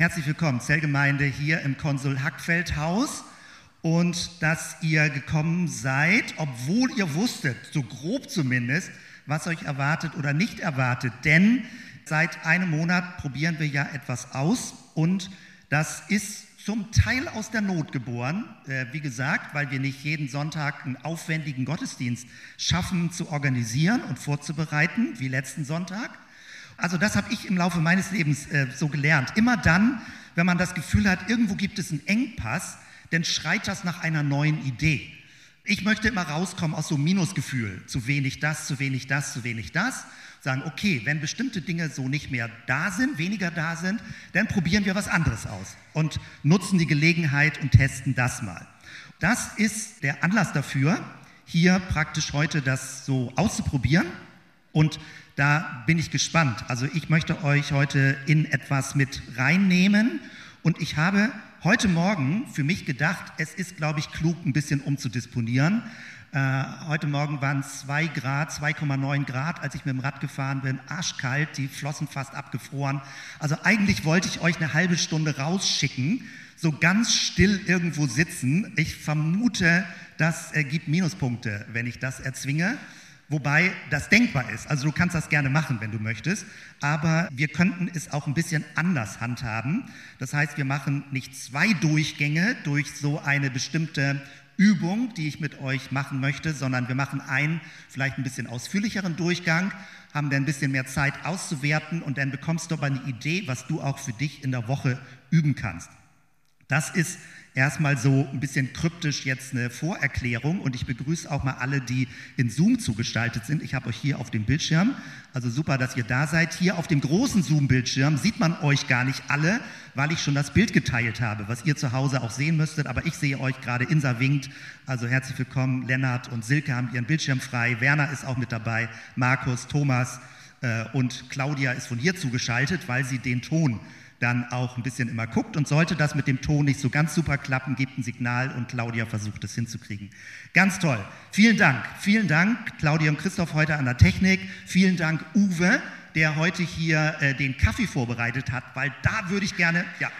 Herzlich willkommen, Zellgemeinde hier im Konsul Hackfeld Haus und dass ihr gekommen seid, obwohl ihr wusstet, so grob zumindest, was euch erwartet oder nicht erwartet. Denn seit einem Monat probieren wir ja etwas aus und das ist zum Teil aus der Not geboren, äh, wie gesagt, weil wir nicht jeden Sonntag einen aufwendigen Gottesdienst schaffen zu organisieren und vorzubereiten, wie letzten Sonntag. Also das habe ich im Laufe meines Lebens äh, so gelernt. Immer dann, wenn man das Gefühl hat, irgendwo gibt es einen Engpass, dann schreit das nach einer neuen Idee. Ich möchte immer rauskommen aus so einem Minusgefühl. Zu wenig das, zu wenig das, zu wenig das. Sagen, okay, wenn bestimmte Dinge so nicht mehr da sind, weniger da sind, dann probieren wir was anderes aus und nutzen die Gelegenheit und testen das mal. Das ist der Anlass dafür, hier praktisch heute das so auszuprobieren. Und da bin ich gespannt. Also ich möchte euch heute in etwas mit reinnehmen und ich habe heute Morgen für mich gedacht, es ist, glaube ich, klug, ein bisschen umzudisponieren. Äh, heute Morgen waren es 2 Grad, 2,9 Grad, als ich mit dem Rad gefahren bin. Arschkalt, die Flossen fast abgefroren. Also eigentlich wollte ich euch eine halbe Stunde rausschicken, so ganz still irgendwo sitzen. Ich vermute, das ergibt Minuspunkte, wenn ich das erzwinge. Wobei das denkbar ist. Also du kannst das gerne machen, wenn du möchtest. Aber wir könnten es auch ein bisschen anders handhaben. Das heißt, wir machen nicht zwei Durchgänge durch so eine bestimmte Übung, die ich mit euch machen möchte, sondern wir machen einen vielleicht ein bisschen ausführlicheren Durchgang, haben dann ein bisschen mehr Zeit auszuwerten und dann bekommst du aber eine Idee, was du auch für dich in der Woche üben kannst. Das ist erstmal so ein bisschen kryptisch jetzt eine Vorerklärung und ich begrüße auch mal alle, die in Zoom zugestaltet sind. Ich habe euch hier auf dem Bildschirm, also super, dass ihr da seid. Hier auf dem großen Zoom-Bildschirm sieht man euch gar nicht alle, weil ich schon das Bild geteilt habe, was ihr zu Hause auch sehen müsstet. Aber ich sehe euch gerade, Insa winkt, also herzlich willkommen. Lennart und Silke haben ihren Bildschirm frei. Werner ist auch mit dabei, Markus, Thomas äh, und Claudia ist von hier zugeschaltet, weil sie den Ton dann auch ein bisschen immer guckt und sollte das mit dem Ton nicht so ganz super klappen, gibt ein Signal und Claudia versucht es hinzukriegen. Ganz toll. Vielen Dank. Vielen Dank, Claudia und Christoph heute an der Technik. Vielen Dank, Uwe, der heute hier äh, den Kaffee vorbereitet hat, weil da würde ich gerne, ja.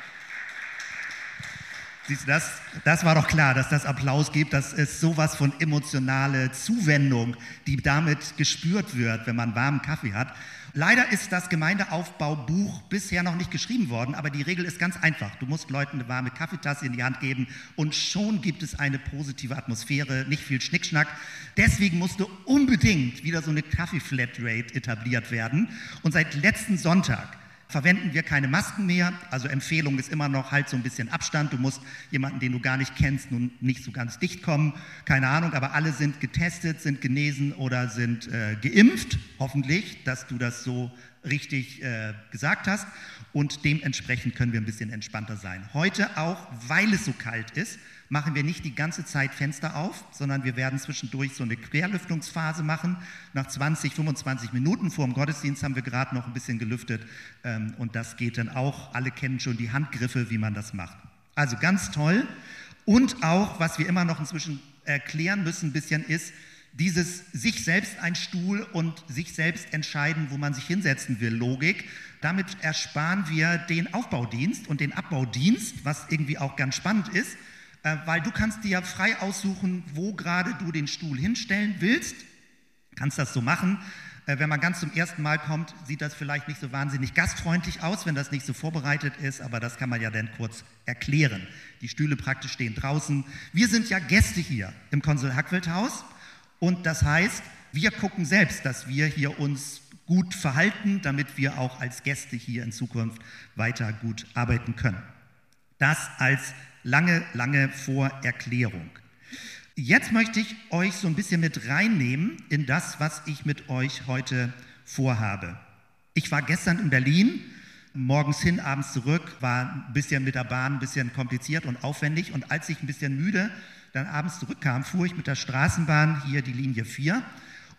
Siehst du, das, das war doch klar, dass das Applaus gibt. Das ist sowas von emotionale Zuwendung, die damit gespürt wird, wenn man warmen Kaffee hat. Leider ist das Gemeindeaufbaubuch bisher noch nicht geschrieben worden, aber die Regel ist ganz einfach. Du musst Leuten eine warme Kaffeetasse in die Hand geben und schon gibt es eine positive Atmosphäre, nicht viel Schnickschnack. Deswegen musste unbedingt wieder so eine Kaffee-Flatrate etabliert werden. Und seit letzten Sonntag verwenden wir keine Masken mehr. Also Empfehlung ist immer noch halt so ein bisschen Abstand. Du musst jemanden, den du gar nicht kennst, nun nicht so ganz dicht kommen. Keine Ahnung, aber alle sind getestet, sind genesen oder sind äh, geimpft. Hoffentlich, dass du das so richtig äh, gesagt hast. Und dementsprechend können wir ein bisschen entspannter sein. Heute auch, weil es so kalt ist, machen wir nicht die ganze Zeit Fenster auf, sondern wir werden zwischendurch so eine Querlüftungsphase machen. Nach 20, 25 Minuten vor dem Gottesdienst haben wir gerade noch ein bisschen gelüftet ähm, und das geht dann auch. Alle kennen schon die Handgriffe, wie man das macht. Also ganz toll. Und auch, was wir immer noch inzwischen erklären müssen, ein bisschen ist, dieses sich selbst ein Stuhl und sich selbst entscheiden, wo man sich hinsetzen will, Logik. Damit ersparen wir den Aufbaudienst und den Abbaudienst, was irgendwie auch ganz spannend ist. Äh, weil du kannst dir frei aussuchen, wo gerade du den Stuhl hinstellen willst. Kannst das so machen. Äh, wenn man ganz zum ersten Mal kommt, sieht das vielleicht nicht so wahnsinnig gastfreundlich aus, wenn das nicht so vorbereitet ist, aber das kann man ja dann kurz erklären. Die Stühle praktisch stehen draußen. Wir sind ja Gäste hier im Konsul Hackwild Haus und das heißt, wir gucken selbst, dass wir hier uns gut verhalten, damit wir auch als Gäste hier in Zukunft weiter gut arbeiten können. Das als lange, lange Vorerklärung. Jetzt möchte ich euch so ein bisschen mit reinnehmen in das, was ich mit euch heute vorhabe. Ich war gestern in Berlin, morgens hin, abends zurück, war ein bisschen mit der Bahn ein bisschen kompliziert und aufwendig. Und als ich ein bisschen müde dann abends zurückkam, fuhr ich mit der Straßenbahn hier die Linie 4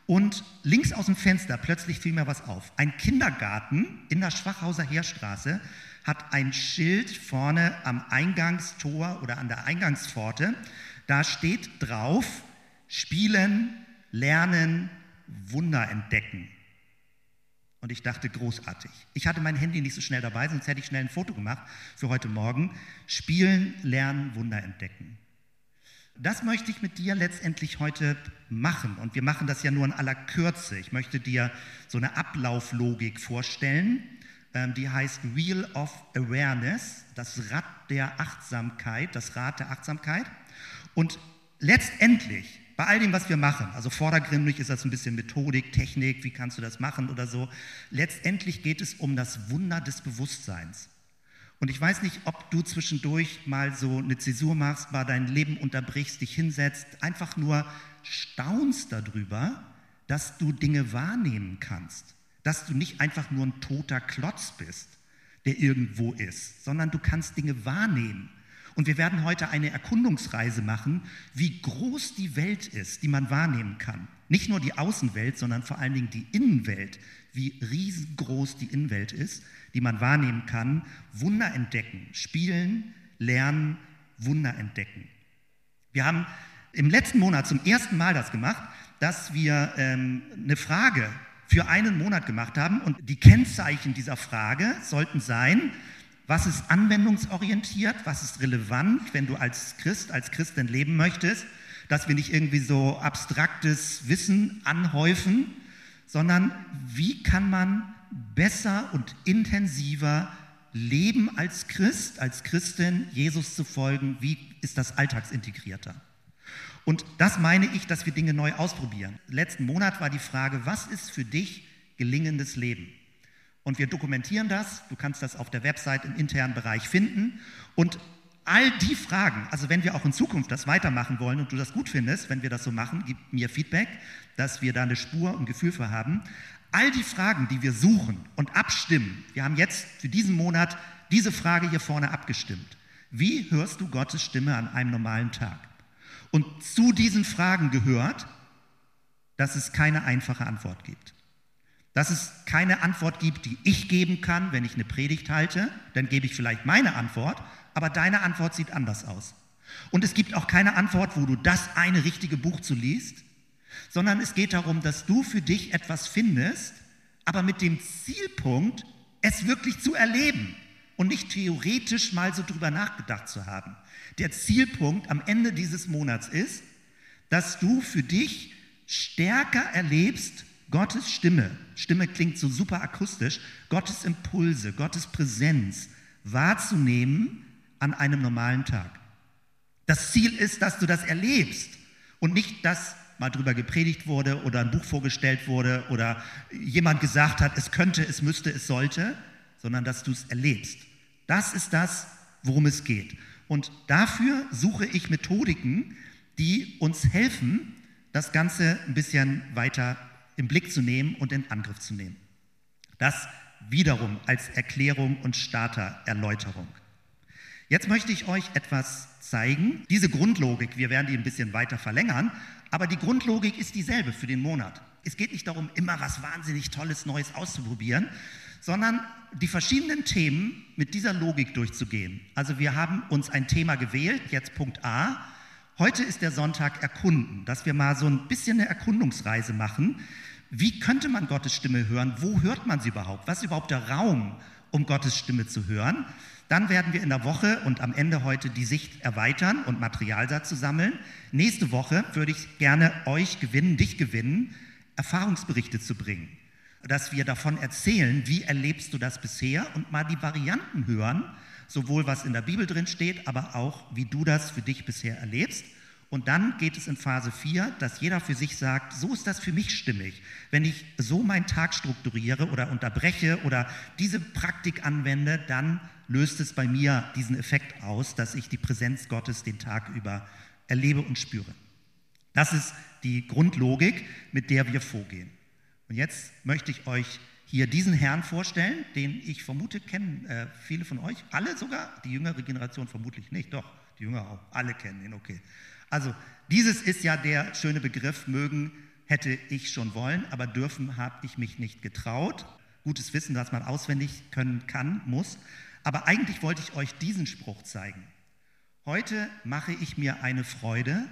und links aus dem Fenster plötzlich fiel mir was auf. Ein Kindergarten in der Schwachhauser Heerstraße hat ein Schild vorne am Eingangstor oder an der Eingangspforte. Da steht drauf, spielen, lernen, Wunder entdecken. Und ich dachte, großartig. Ich hatte mein Handy nicht so schnell dabei, sonst hätte ich schnell ein Foto gemacht für heute Morgen. Spielen, lernen, Wunder entdecken. Das möchte ich mit dir letztendlich heute machen. Und wir machen das ja nur in aller Kürze. Ich möchte dir so eine Ablauflogik vorstellen, die heißt Wheel of Awareness, das Rad der Achtsamkeit, das Rad der Achtsamkeit. Und letztendlich bei all dem, was wir machen, also vordergründig ist das ein bisschen Methodik, Technik, wie kannst du das machen oder so, letztendlich geht es um das Wunder des Bewusstseins. Und ich weiß nicht, ob du zwischendurch mal so eine Zäsur machst, mal dein Leben unterbrichst, dich hinsetzt, einfach nur staunst darüber, dass du Dinge wahrnehmen kannst, dass du nicht einfach nur ein toter Klotz bist, der irgendwo ist, sondern du kannst Dinge wahrnehmen. Und wir werden heute eine Erkundungsreise machen, wie groß die Welt ist, die man wahrnehmen kann. Nicht nur die Außenwelt, sondern vor allen Dingen die Innenwelt, wie riesengroß die Innenwelt ist, die man wahrnehmen kann. Wunder entdecken, spielen, lernen, Wunder entdecken. Wir haben im letzten Monat zum ersten Mal das gemacht, dass wir ähm, eine Frage für einen Monat gemacht haben und die Kennzeichen dieser Frage sollten sein, was ist anwendungsorientiert? Was ist relevant, wenn du als Christ, als Christin leben möchtest? Dass wir nicht irgendwie so abstraktes Wissen anhäufen, sondern wie kann man besser und intensiver leben als Christ, als Christin, Jesus zu folgen? Wie ist das alltagsintegrierter? Und das meine ich, dass wir Dinge neu ausprobieren. Letzten Monat war die Frage, was ist für dich gelingendes Leben? Und wir dokumentieren das. Du kannst das auf der Website im internen Bereich finden. Und all die Fragen, also wenn wir auch in Zukunft das weitermachen wollen und du das gut findest, wenn wir das so machen, gib mir Feedback, dass wir da eine Spur und Gefühl für haben. All die Fragen, die wir suchen und abstimmen, wir haben jetzt für diesen Monat diese Frage hier vorne abgestimmt. Wie hörst du Gottes Stimme an einem normalen Tag? Und zu diesen Fragen gehört, dass es keine einfache Antwort gibt dass es keine Antwort gibt, die ich geben kann, wenn ich eine Predigt halte, dann gebe ich vielleicht meine Antwort, aber deine Antwort sieht anders aus. Und es gibt auch keine Antwort, wo du das eine richtige Buch zu liest, sondern es geht darum, dass du für dich etwas findest, aber mit dem Zielpunkt, es wirklich zu erleben und nicht theoretisch mal so drüber nachgedacht zu haben. Der Zielpunkt am Ende dieses Monats ist, dass du für dich stärker erlebst, Gottes Stimme, Stimme klingt so super akustisch, Gottes Impulse, Gottes Präsenz wahrzunehmen an einem normalen Tag. Das Ziel ist, dass du das erlebst und nicht, dass mal drüber gepredigt wurde oder ein Buch vorgestellt wurde oder jemand gesagt hat, es könnte, es müsste, es sollte, sondern dass du es erlebst. Das ist das, worum es geht. Und dafür suche ich Methodiken, die uns helfen, das Ganze ein bisschen weiter im Blick zu nehmen und in Angriff zu nehmen. Das wiederum als Erklärung und Startererläuterung. Jetzt möchte ich euch etwas zeigen. Diese Grundlogik, wir werden die ein bisschen weiter verlängern, aber die Grundlogik ist dieselbe für den Monat. Es geht nicht darum, immer was wahnsinnig Tolles, Neues auszuprobieren, sondern die verschiedenen Themen mit dieser Logik durchzugehen. Also wir haben uns ein Thema gewählt, jetzt Punkt A. Heute ist der Sonntag Erkunden, dass wir mal so ein bisschen eine Erkundungsreise machen wie könnte man Gottes Stimme hören? Wo hört man sie überhaupt? Was ist überhaupt der Raum, um Gottes Stimme zu hören? Dann werden wir in der Woche und am Ende heute die Sicht erweitern und Materialsatz sammeln. Nächste Woche würde ich gerne euch gewinnen, dich gewinnen, Erfahrungsberichte zu bringen. Dass wir davon erzählen, wie erlebst du das bisher und mal die Varianten hören, sowohl was in der Bibel drin steht, aber auch wie du das für dich bisher erlebst. Und dann geht es in Phase 4, dass jeder für sich sagt, so ist das für mich stimmig. Wenn ich so meinen Tag strukturiere oder unterbreche oder diese Praktik anwende, dann löst es bei mir diesen Effekt aus, dass ich die Präsenz Gottes den Tag über erlebe und spüre. Das ist die Grundlogik, mit der wir vorgehen. Und jetzt möchte ich euch hier diesen Herrn vorstellen, den ich vermute kennen äh, viele von euch, alle sogar, die jüngere Generation vermutlich nicht, doch, die Jünger auch, alle kennen ihn, okay. Also dieses ist ja der schöne Begriff, mögen hätte ich schon wollen, aber dürfen habe ich mich nicht getraut. Gutes Wissen, das man auswendig können kann, muss. Aber eigentlich wollte ich euch diesen Spruch zeigen. Heute mache ich mir eine Freude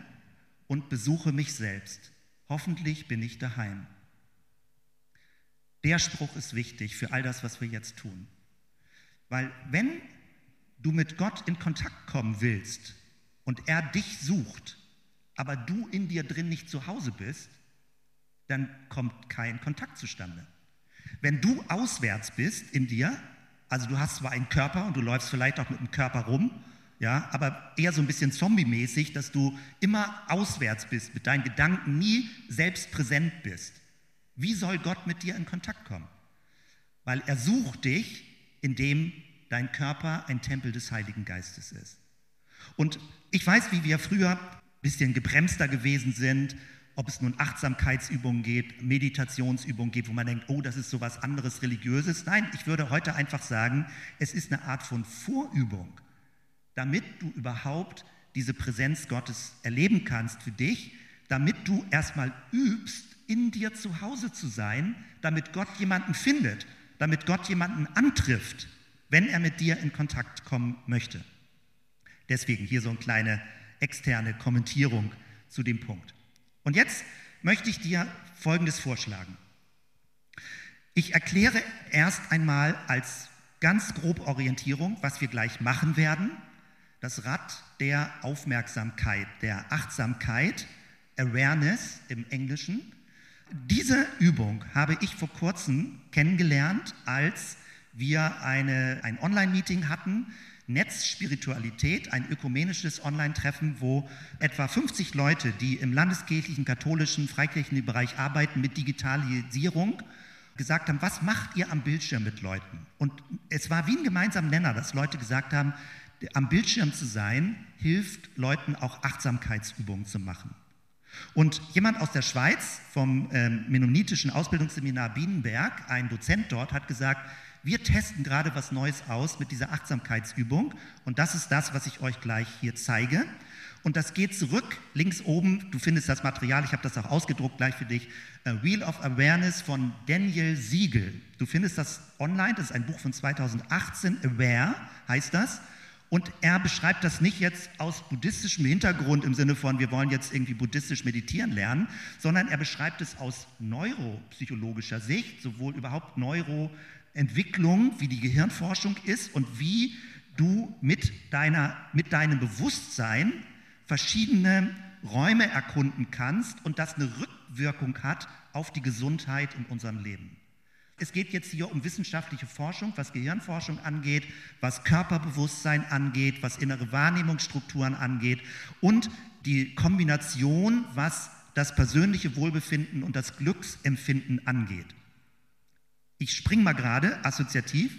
und besuche mich selbst. Hoffentlich bin ich daheim. Der Spruch ist wichtig für all das, was wir jetzt tun. Weil wenn du mit Gott in Kontakt kommen willst und er dich sucht, aber du in dir drin nicht zu Hause bist, dann kommt kein Kontakt zustande. Wenn du auswärts bist in dir, also du hast zwar einen Körper und du läufst vielleicht auch mit dem Körper rum, ja, aber eher so ein bisschen zombie-mäßig, dass du immer auswärts bist, mit deinen Gedanken nie selbst präsent bist. Wie soll Gott mit dir in Kontakt kommen? Weil er sucht dich, indem dein Körper ein Tempel des Heiligen Geistes ist. Und ich weiß, wie wir früher ein bisschen gebremster gewesen sind, ob es nun Achtsamkeitsübungen geht, Meditationsübungen geht, wo man denkt, oh, das ist so was anderes Religiöses. Nein, ich würde heute einfach sagen, es ist eine Art von Vorübung, damit du überhaupt diese Präsenz Gottes erleben kannst für dich, damit du erstmal übst, in dir zu Hause zu sein, damit Gott jemanden findet, damit Gott jemanden antrifft, wenn er mit dir in Kontakt kommen möchte. Deswegen hier so eine kleine externe Kommentierung zu dem Punkt. Und jetzt möchte ich dir Folgendes vorschlagen. Ich erkläre erst einmal als ganz grob Orientierung, was wir gleich machen werden. Das Rad der Aufmerksamkeit, der Achtsamkeit, Awareness im Englischen. Diese Übung habe ich vor kurzem kennengelernt, als wir eine, ein Online-Meeting hatten Netzspiritualität, ein ökumenisches Online-Treffen, wo etwa 50 Leute, die im landeskirchlichen, katholischen, freikirchlichen Bereich arbeiten mit Digitalisierung, gesagt haben, was macht ihr am Bildschirm mit Leuten? Und es war wie ein gemeinsamer Nenner, dass Leute gesagt haben, am Bildschirm zu sein, hilft Leuten auch Achtsamkeitsübungen zu machen. Und jemand aus der Schweiz vom ähm, Mennonitischen Ausbildungsseminar Bienenberg, ein Dozent dort, hat gesagt, wir testen gerade was Neues aus mit dieser Achtsamkeitsübung und das ist das, was ich euch gleich hier zeige. Und das geht zurück, links oben, du findest das Material, ich habe das auch ausgedruckt gleich für dich, Wheel of Awareness von Daniel Siegel. Du findest das online, das ist ein Buch von 2018, Aware heißt das. Und er beschreibt das nicht jetzt aus buddhistischem Hintergrund im Sinne von, wir wollen jetzt irgendwie buddhistisch meditieren lernen, sondern er beschreibt es aus neuropsychologischer Sicht, sowohl überhaupt Neuro, Entwicklung, wie die Gehirnforschung ist und wie du mit, deiner, mit deinem Bewusstsein verschiedene Räume erkunden kannst und das eine Rückwirkung hat auf die Gesundheit in unserem Leben. Es geht jetzt hier um wissenschaftliche Forschung, was Gehirnforschung angeht, was Körperbewusstsein angeht, was innere Wahrnehmungsstrukturen angeht und die Kombination, was das persönliche Wohlbefinden und das Glücksempfinden angeht. Ich springe mal gerade assoziativ.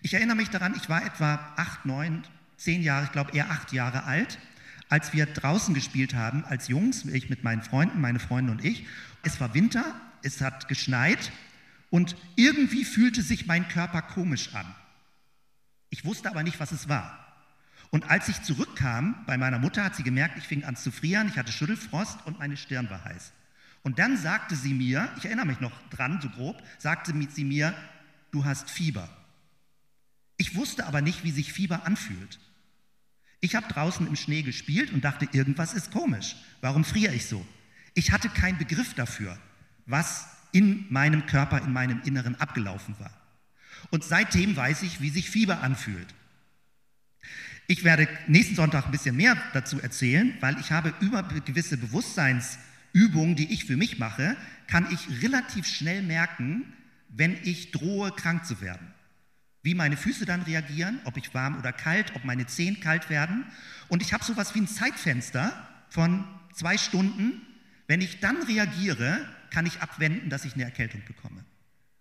Ich erinnere mich daran, ich war etwa acht, neun, zehn Jahre, ich glaube eher acht Jahre alt, als wir draußen gespielt haben als Jungs, ich mit meinen Freunden, meine Freunde und ich. Es war Winter, es hat geschneit und irgendwie fühlte sich mein Körper komisch an. Ich wusste aber nicht, was es war. Und als ich zurückkam bei meiner Mutter, hat sie gemerkt, ich fing an zu frieren, ich hatte Schüttelfrost und meine Stirn war heiß. Und dann sagte sie mir, ich erinnere mich noch dran, so grob, sagte sie mir, du hast Fieber. Ich wusste aber nicht, wie sich Fieber anfühlt. Ich habe draußen im Schnee gespielt und dachte, irgendwas ist komisch. Warum friere ich so? Ich hatte keinen Begriff dafür, was in meinem Körper, in meinem Inneren abgelaufen war. Und seitdem weiß ich, wie sich Fieber anfühlt. Ich werde nächsten Sonntag ein bisschen mehr dazu erzählen, weil ich habe über gewisse Bewusstseins- Übungen, die ich für mich mache, kann ich relativ schnell merken, wenn ich drohe, krank zu werden. Wie meine Füße dann reagieren, ob ich warm oder kalt, ob meine Zehen kalt werden. Und ich habe sowas wie ein Zeitfenster von zwei Stunden. Wenn ich dann reagiere, kann ich abwenden, dass ich eine Erkältung bekomme.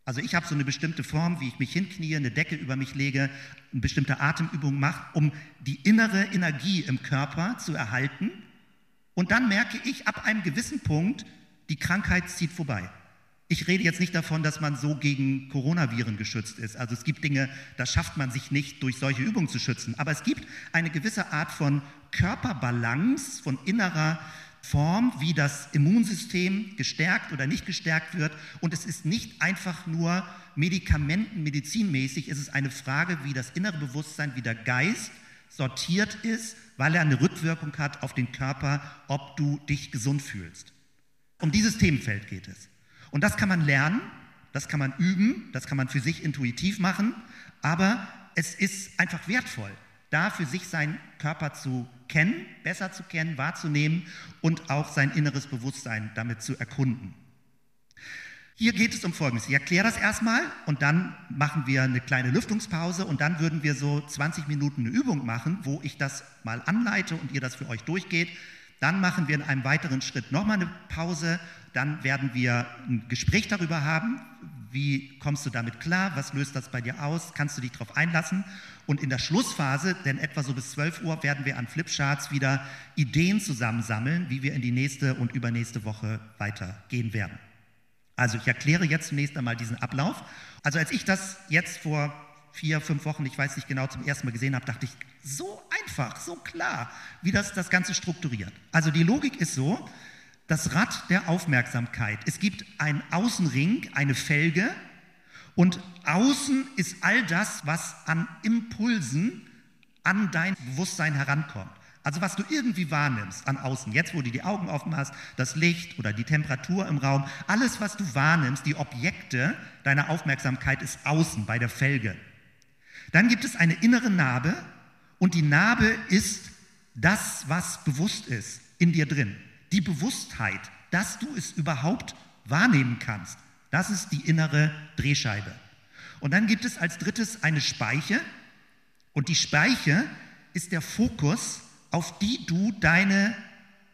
Also ich habe so eine bestimmte Form, wie ich mich hinknie, eine Decke über mich lege, eine bestimmte Atemübung mache, um die innere Energie im Körper zu erhalten und dann merke ich ab einem gewissen Punkt, die Krankheit zieht vorbei. Ich rede jetzt nicht davon, dass man so gegen Coronaviren geschützt ist. Also es gibt Dinge, da schafft man sich nicht durch solche Übungen zu schützen. Aber es gibt eine gewisse Art von Körperbalance, von innerer Form, wie das Immunsystem gestärkt oder nicht gestärkt wird. Und es ist nicht einfach nur Medikamenten, medizinmäßig. Es ist eine Frage, wie das innere Bewusstsein, wie der Geist sortiert ist, weil er eine Rückwirkung hat auf den Körper, ob du dich gesund fühlst. Um dieses Themenfeld geht es. Und das kann man lernen. Das kann man üben, das kann man für sich intuitiv machen, aber es ist einfach wertvoll, da für sich seinen Körper zu kennen, besser zu kennen, wahrzunehmen und auch sein inneres Bewusstsein damit zu erkunden. Hier geht es um Folgendes. Ich erkläre das erstmal und dann machen wir eine kleine Lüftungspause und dann würden wir so 20 Minuten eine Übung machen, wo ich das mal anleite und ihr das für euch durchgeht. Dann machen wir in einem weiteren Schritt nochmal eine Pause. Dann werden wir ein Gespräch darüber haben. Wie kommst du damit klar? Was löst das bei dir aus? Kannst du dich darauf einlassen? Und in der Schlussphase, denn etwa so bis 12 Uhr, werden wir an Flipcharts wieder Ideen zusammensammeln, wie wir in die nächste und übernächste Woche weitergehen werden. Also ich erkläre jetzt zunächst einmal diesen Ablauf. Also als ich das jetzt vor vier, fünf Wochen, ich weiß nicht genau, zum ersten Mal gesehen habe, dachte ich, so einfach, so klar, wie das das Ganze strukturiert. Also die Logik ist so, das Rad der Aufmerksamkeit. Es gibt einen Außenring, eine Felge und außen ist all das, was an Impulsen an dein Bewusstsein herankommt. Also was du irgendwie wahrnimmst an außen, jetzt wo du die Augen offen hast, das Licht oder die Temperatur im Raum, alles was du wahrnimmst, die Objekte deiner Aufmerksamkeit ist außen bei der Felge. Dann gibt es eine innere Narbe und die Narbe ist das, was bewusst ist in dir drin. Die Bewusstheit, dass du es überhaupt wahrnehmen kannst. Das ist die innere Drehscheibe. Und dann gibt es als drittes eine Speiche und die Speiche ist der Fokus, auf die du deine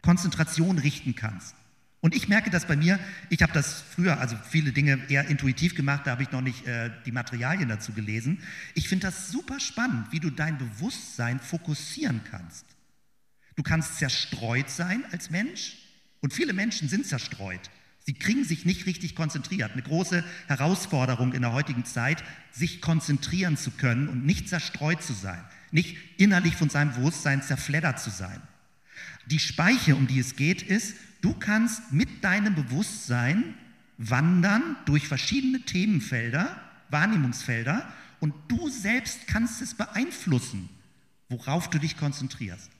Konzentration richten kannst. Und ich merke das bei mir, ich habe das früher, also viele Dinge eher intuitiv gemacht, da habe ich noch nicht äh, die Materialien dazu gelesen. Ich finde das super spannend, wie du dein Bewusstsein fokussieren kannst. Du kannst zerstreut sein als Mensch und viele Menschen sind zerstreut. Sie kriegen sich nicht richtig konzentriert. Eine große Herausforderung in der heutigen Zeit, sich konzentrieren zu können und nicht zerstreut zu sein, nicht innerlich von seinem Bewusstsein zerfleddert zu sein. Die Speiche, um die es geht, ist, du kannst mit deinem Bewusstsein wandern durch verschiedene Themenfelder, Wahrnehmungsfelder und du selbst kannst es beeinflussen, worauf du dich konzentrierst.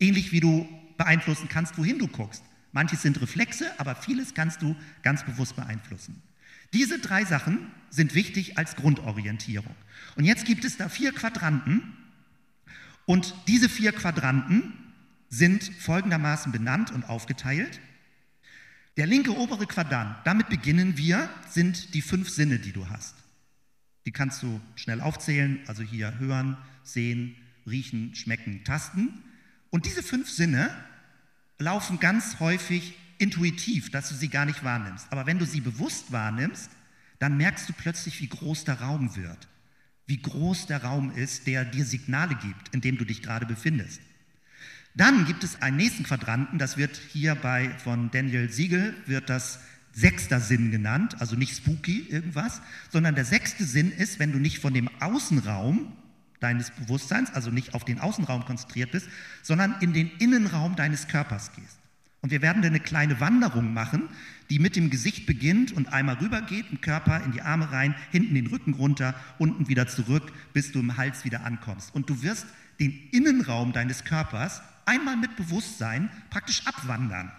Ähnlich wie du beeinflussen kannst, wohin du guckst. Manches sind Reflexe, aber vieles kannst du ganz bewusst beeinflussen. Diese drei Sachen sind wichtig als Grundorientierung. Und jetzt gibt es da vier Quadranten und diese vier Quadranten sind folgendermaßen benannt und aufgeteilt. Der linke obere Quadrant, damit beginnen wir, sind die fünf Sinne, die du hast. Die kannst du schnell aufzählen, also hier hören, sehen, riechen, schmecken, tasten. Und diese fünf Sinne laufen ganz häufig intuitiv, dass du sie gar nicht wahrnimmst. Aber wenn du sie bewusst wahrnimmst, dann merkst du plötzlich, wie groß der Raum wird. Wie groß der Raum ist, der dir Signale gibt, in dem du dich gerade befindest. Dann gibt es einen nächsten Quadranten, das wird hier bei von Daniel Siegel, wird das sechster Sinn genannt, also nicht spooky irgendwas, sondern der sechste Sinn ist, wenn du nicht von dem Außenraum deines Bewusstseins, also nicht auf den Außenraum konzentriert bist, sondern in den Innenraum deines Körpers gehst. Und wir werden eine kleine Wanderung machen, die mit dem Gesicht beginnt und einmal rübergeht, im Körper in die Arme rein, hinten den Rücken runter, unten wieder zurück, bis du im Hals wieder ankommst. Und du wirst den Innenraum deines Körpers einmal mit Bewusstsein praktisch abwandern.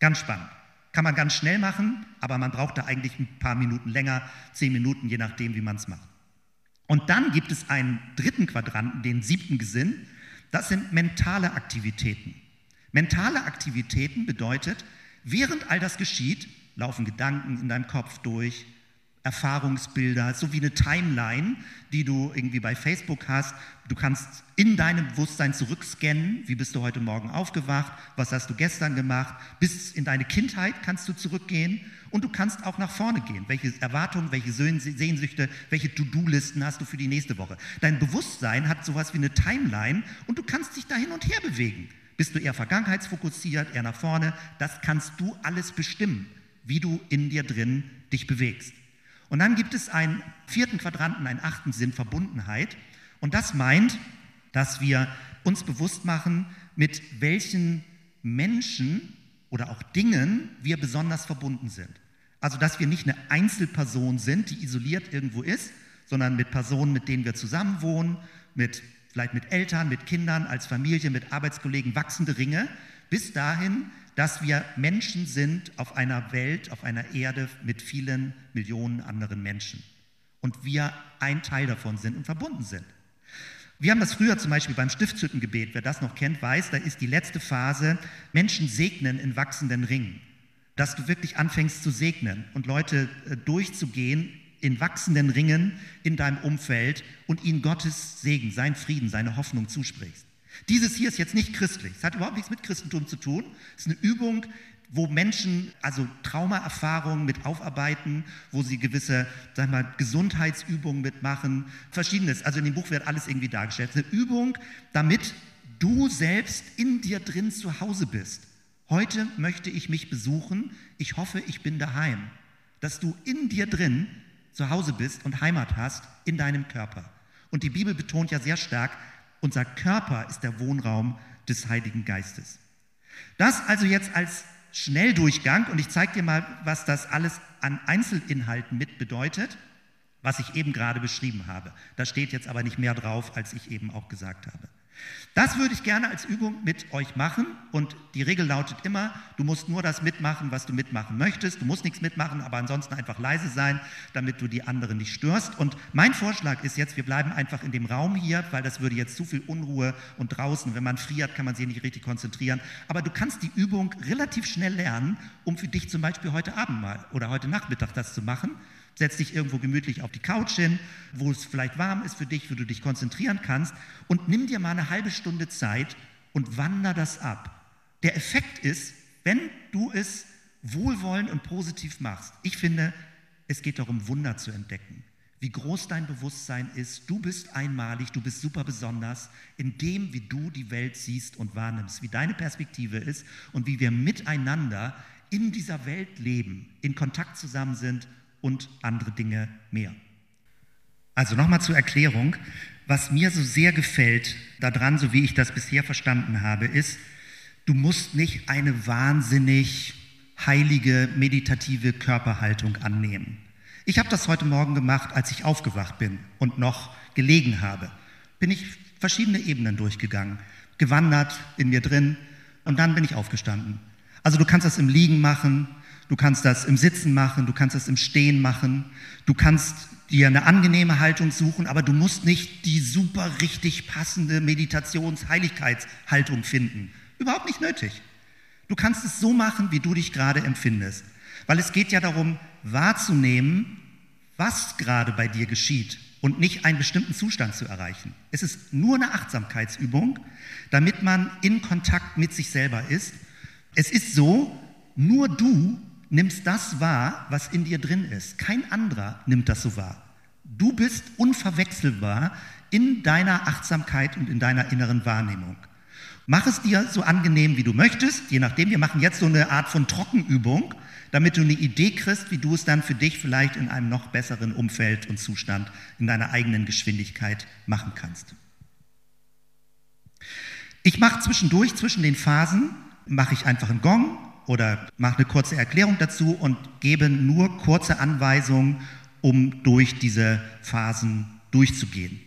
Ganz spannend. Kann man ganz schnell machen, aber man braucht da eigentlich ein paar Minuten länger, zehn Minuten, je nachdem, wie man es macht. Und dann gibt es einen dritten Quadranten, den siebten Gesinn. Das sind mentale Aktivitäten. Mentale Aktivitäten bedeutet, während all das geschieht, laufen Gedanken in deinem Kopf durch, Erfahrungsbilder, so wie eine Timeline, die du irgendwie bei Facebook hast. Du kannst in deinem Bewusstsein zurückscannen, wie bist du heute Morgen aufgewacht, was hast du gestern gemacht, bis in deine Kindheit kannst du zurückgehen und du kannst auch nach vorne gehen. Welche Erwartungen, welche Sehnsüchte, welche To-Do-Listen hast du für die nächste Woche? Dein Bewusstsein hat sowas wie eine Timeline und du kannst dich da hin und her bewegen. Bist du eher vergangenheitsfokussiert, eher nach vorne? Das kannst du alles bestimmen, wie du in dir drin dich bewegst. Und dann gibt es einen vierten Quadranten, einen achten Sinn, Verbundenheit. Und das meint, dass wir uns bewusst machen, mit welchen Menschen oder auch Dingen wir besonders verbunden sind. Also, dass wir nicht eine Einzelperson sind, die isoliert irgendwo ist, sondern mit Personen, mit denen wir zusammen wohnen, mit, vielleicht mit Eltern, mit Kindern, als Familie, mit Arbeitskollegen, wachsende Ringe, bis dahin, dass wir Menschen sind auf einer Welt, auf einer Erde mit vielen Millionen anderen Menschen. Und wir ein Teil davon sind und verbunden sind. Wir haben das früher zum Beispiel beim Stiftshüttengebet, wer das noch kennt, weiß, da ist die letzte Phase, Menschen segnen in wachsenden Ringen. Dass du wirklich anfängst zu segnen und Leute äh, durchzugehen in wachsenden Ringen in deinem Umfeld und ihnen Gottes Segen, sein Frieden, seine Hoffnung zusprichst. Dieses hier ist jetzt nicht christlich. Es hat überhaupt nichts mit Christentum zu tun. Es ist eine Übung, wo Menschen also Traumaerfahrungen mit aufarbeiten, wo sie gewisse, sag mal, Gesundheitsübungen mitmachen, verschiedenes. Also in dem Buch wird alles irgendwie dargestellt. Es ist eine Übung, damit du selbst in dir drin zu Hause bist. Heute möchte ich mich besuchen. Ich hoffe, ich bin daheim. Dass du in dir drin zu Hause bist und Heimat hast in deinem Körper. Und die Bibel betont ja sehr stark, unser Körper ist der Wohnraum des Heiligen Geistes. Das also jetzt als Schnelldurchgang und ich zeige dir mal, was das alles an Einzelinhalten mit bedeutet, was ich eben gerade beschrieben habe. Da steht jetzt aber nicht mehr drauf, als ich eben auch gesagt habe. Das würde ich gerne als Übung mit euch machen und die Regel lautet immer, du musst nur das mitmachen, was du mitmachen möchtest. Du musst nichts mitmachen, aber ansonsten einfach leise sein, damit du die anderen nicht störst. Und mein Vorschlag ist jetzt, wir bleiben einfach in dem Raum hier, weil das würde jetzt zu viel Unruhe und draußen, wenn man friert, kann man sich nicht richtig konzentrieren. Aber du kannst die Übung relativ schnell lernen, um für dich zum Beispiel heute Abend mal oder heute Nachmittag das zu machen. Setz dich irgendwo gemütlich auf die Couch hin, wo es vielleicht warm ist für dich, wo du dich konzentrieren kannst und nimm dir mal eine halbe Stunde Zeit und wander das ab. Der Effekt ist, wenn du es wohlwollend und positiv machst, ich finde, es geht darum, Wunder zu entdecken. Wie groß dein Bewusstsein ist, du bist einmalig, du bist super besonders in dem, wie du die Welt siehst und wahrnimmst, wie deine Perspektive ist und wie wir miteinander in dieser Welt leben, in Kontakt zusammen sind und andere Dinge mehr. Also nochmal zur Erklärung. Was mir so sehr gefällt daran, so wie ich das bisher verstanden habe, ist, du musst nicht eine wahnsinnig heilige, meditative Körperhaltung annehmen. Ich habe das heute Morgen gemacht, als ich aufgewacht bin und noch gelegen habe. Bin ich verschiedene Ebenen durchgegangen, gewandert in mir drin und dann bin ich aufgestanden. Also du kannst das im Liegen machen, du kannst das im Sitzen machen, du kannst das im Stehen machen, du kannst dir eine angenehme Haltung suchen, aber du musst nicht die super richtig passende Meditations-Heiligkeitshaltung finden. Überhaupt nicht nötig. Du kannst es so machen, wie du dich gerade empfindest. Weil es geht ja darum, wahrzunehmen, was gerade bei dir geschieht und nicht einen bestimmten Zustand zu erreichen. Es ist nur eine Achtsamkeitsübung, damit man in Kontakt mit sich selber ist. Es ist so, nur du nimmst das wahr, was in dir drin ist. Kein anderer nimmt das so wahr. Du bist unverwechselbar in deiner Achtsamkeit und in deiner inneren Wahrnehmung. Mach es dir so angenehm, wie du möchtest, je nachdem. Wir machen jetzt so eine Art von Trockenübung, damit du eine Idee kriegst, wie du es dann für dich vielleicht in einem noch besseren Umfeld und Zustand in deiner eigenen Geschwindigkeit machen kannst. Ich mache zwischendurch, zwischen den Phasen, mache ich einfach einen Gong oder mache eine kurze Erklärung dazu und gebe nur kurze Anweisungen, um durch diese Phasen durchzugehen.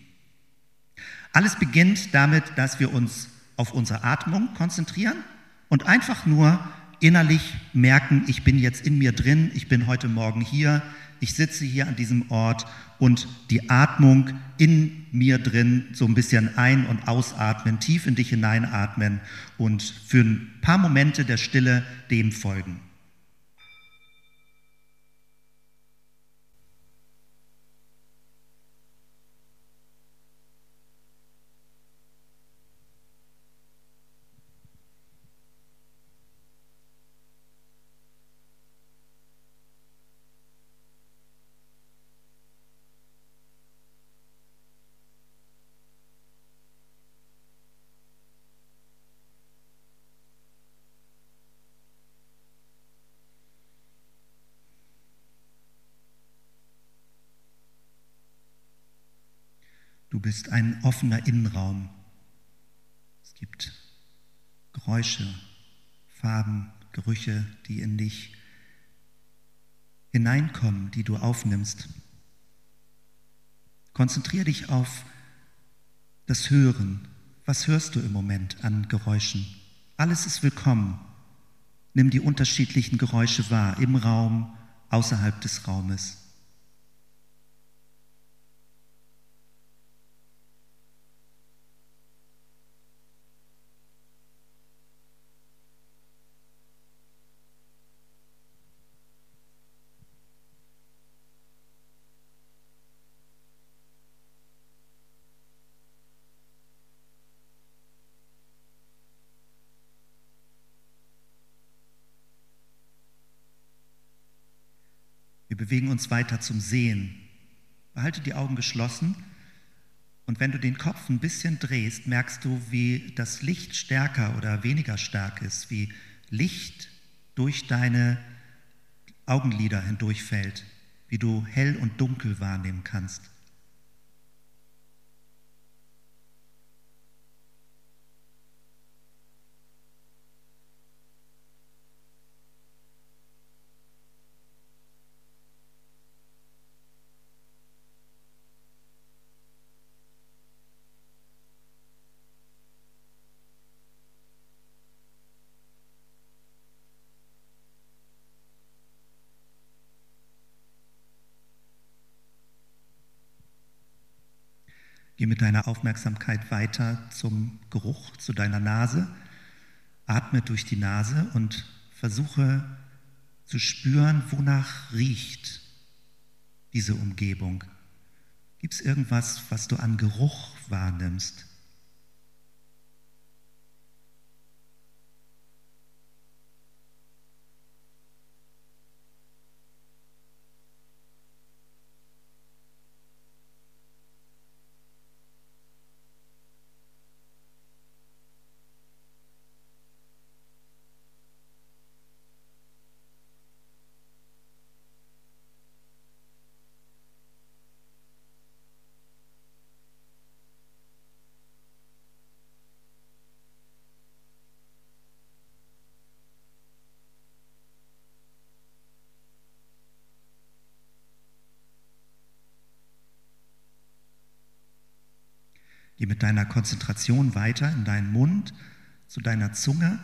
Alles beginnt damit, dass wir uns auf unsere Atmung konzentrieren und einfach nur innerlich merken, ich bin jetzt in mir drin, ich bin heute Morgen hier, ich sitze hier an diesem Ort und die Atmung in mir drin so ein bisschen ein- und ausatmen, tief in dich hineinatmen und für ein paar Momente der Stille dem folgen. Bist ein offener Innenraum. Es gibt Geräusche, Farben, Gerüche, die in dich hineinkommen, die du aufnimmst. Konzentriere dich auf das Hören. Was hörst du im Moment an Geräuschen? Alles ist willkommen. Nimm die unterschiedlichen Geräusche wahr, im Raum, außerhalb des Raumes. Wir bewegen uns weiter zum Sehen. Behalte die Augen geschlossen und wenn du den Kopf ein bisschen drehst, merkst du, wie das Licht stärker oder weniger stark ist, wie Licht durch deine Augenlider hindurchfällt, wie du hell und dunkel wahrnehmen kannst. Geh mit deiner Aufmerksamkeit weiter zum Geruch, zu deiner Nase. Atme durch die Nase und versuche zu spüren, wonach riecht diese Umgebung. Gibt es irgendwas, was du an Geruch wahrnimmst? Mit deiner Konzentration weiter in deinen Mund, zu deiner Zunge.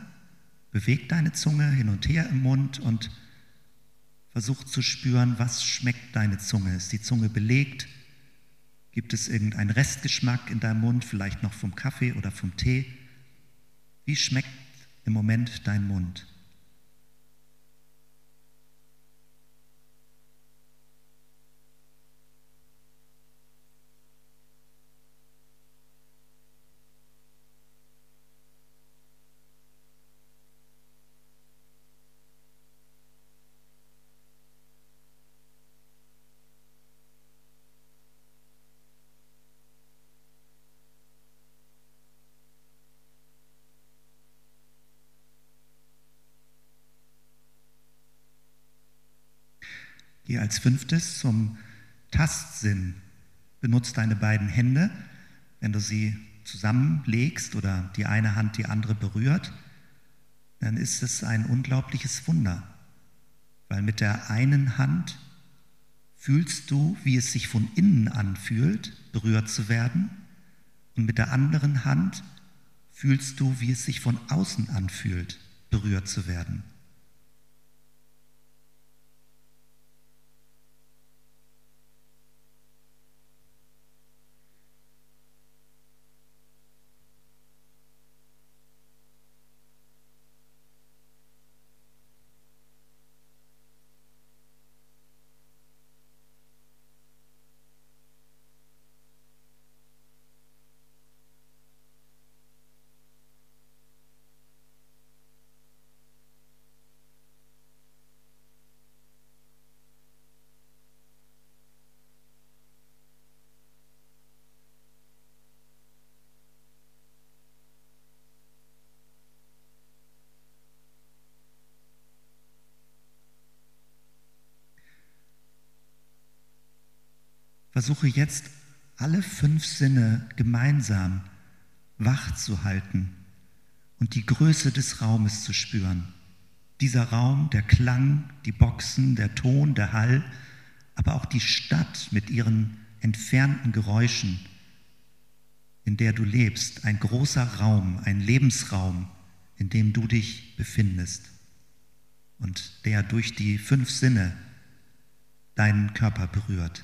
Beweg deine Zunge hin und her im Mund und versuch zu spüren, was schmeckt deine Zunge. Ist die Zunge belegt? Gibt es irgendeinen Restgeschmack in deinem Mund, vielleicht noch vom Kaffee oder vom Tee? Wie schmeckt im Moment dein Mund? Geh als fünftes zum Tastsinn. Benutzt deine beiden Hände, wenn du sie zusammenlegst oder die eine Hand die andere berührt, dann ist es ein unglaubliches Wunder, weil mit der einen Hand fühlst du, wie es sich von innen anfühlt, berührt zu werden, und mit der anderen Hand fühlst du, wie es sich von außen anfühlt, berührt zu werden. Versuche jetzt alle fünf Sinne gemeinsam wach zu halten und die Größe des Raumes zu spüren. Dieser Raum, der Klang, die Boxen, der Ton, der Hall, aber auch die Stadt mit ihren entfernten Geräuschen, in der du lebst, ein großer Raum, ein Lebensraum, in dem du dich befindest. und der durch die fünf Sinne deinen Körper berührt.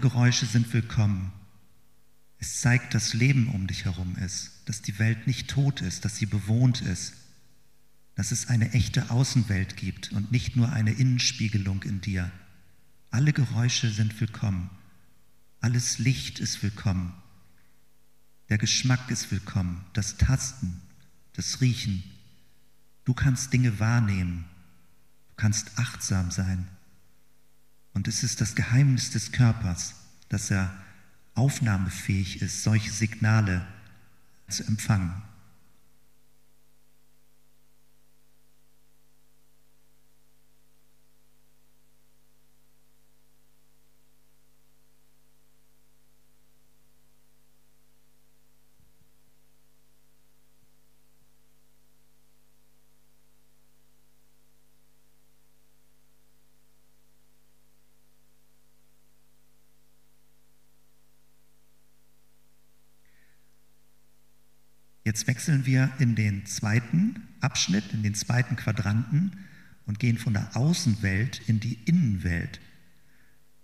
Geräusche sind willkommen. Es zeigt, dass Leben um dich herum ist, dass die Welt nicht tot ist, dass sie bewohnt ist, dass es eine echte Außenwelt gibt und nicht nur eine Innenspiegelung in dir. Alle Geräusche sind willkommen. Alles Licht ist willkommen. Der Geschmack ist willkommen. Das Tasten, das Riechen. Du kannst Dinge wahrnehmen. Du kannst achtsam sein. Und es ist das Geheimnis des Körpers, dass er aufnahmefähig ist, solche Signale zu empfangen. Jetzt wechseln wir in den zweiten Abschnitt, in den zweiten Quadranten und gehen von der Außenwelt in die Innenwelt.